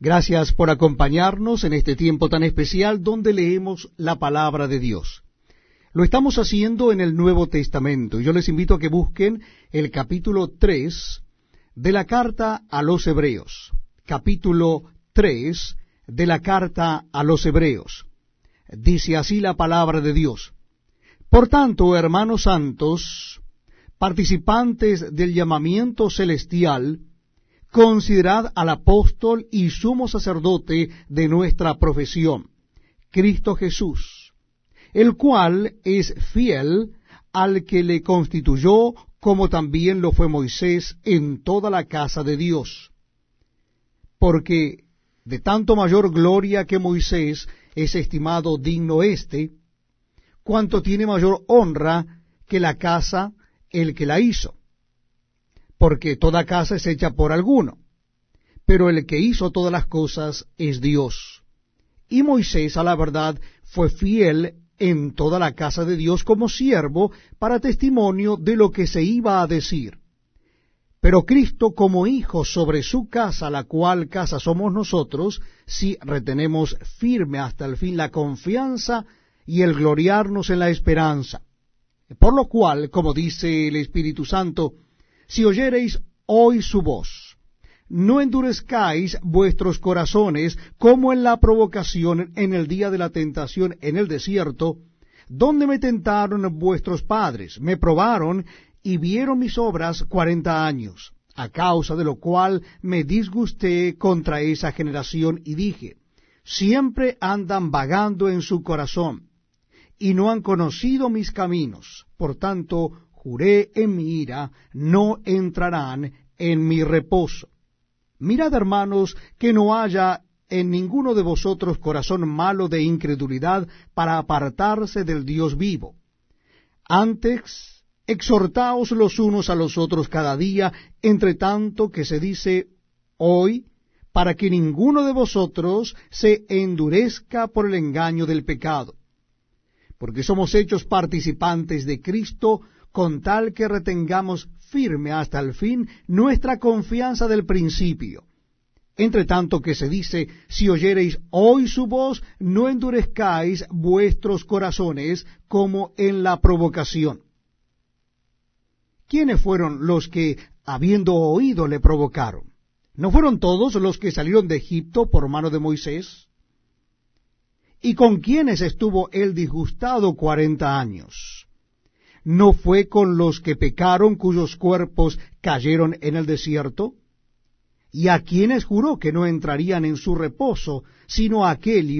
Gracias por acompañarnos en este tiempo tan especial donde leemos la palabra de Dios. Lo estamos haciendo en el Nuevo Testamento. Yo les invito a que busquen el capítulo 3 de la carta a los Hebreos. Capítulo 3 de la carta a los Hebreos. Dice así la palabra de Dios. Por tanto, hermanos santos, participantes del llamamiento celestial, considerad al apóstol y sumo sacerdote de nuestra profesión, Cristo Jesús, el cual es fiel al que le constituyó, como también lo fue Moisés en toda la casa de Dios. Porque de tanto mayor gloria que Moisés es estimado digno éste, cuanto tiene mayor honra que la casa el que la hizo porque toda casa es hecha por alguno, pero el que hizo todas las cosas es Dios. Y Moisés, a la verdad, fue fiel en toda la casa de Dios como siervo para testimonio de lo que se iba a decir. Pero Cristo como hijo sobre su casa, la cual casa somos nosotros, si retenemos firme hasta el fin la confianza y el gloriarnos en la esperanza. Por lo cual, como dice el Espíritu Santo, si oyereis hoy su voz, no endurezcáis vuestros corazones como en la provocación en el día de la tentación en el desierto, donde me tentaron vuestros padres, me probaron y vieron mis obras cuarenta años, a causa de lo cual me disgusté contra esa generación y dije, siempre andan vagando en su corazón, y no han conocido mis caminos, por tanto juré en mi ira, no entrarán en mi reposo. Mirad, hermanos, que no haya en ninguno de vosotros corazón malo de incredulidad para apartarse del Dios vivo. Antes, exhortaos los unos a los otros cada día, entre tanto que se dice hoy, para que ninguno de vosotros se endurezca por el engaño del pecado. Porque somos hechos participantes de Cristo, con tal que retengamos firme hasta el fin nuestra confianza del principio. Entre tanto que se dice, si oyereis hoy su voz, no endurezcáis vuestros corazones como en la provocación. ¿Quiénes fueron los que, habiendo oído, le provocaron? ¿No fueron todos los que salieron de Egipto por mano de Moisés? ¿Y con quiénes estuvo él disgustado cuarenta años? ¿No fue con los que pecaron cuyos cuerpos cayeron en el desierto? ¿Y a quienes juró que no entrarían en su reposo, sino a aquel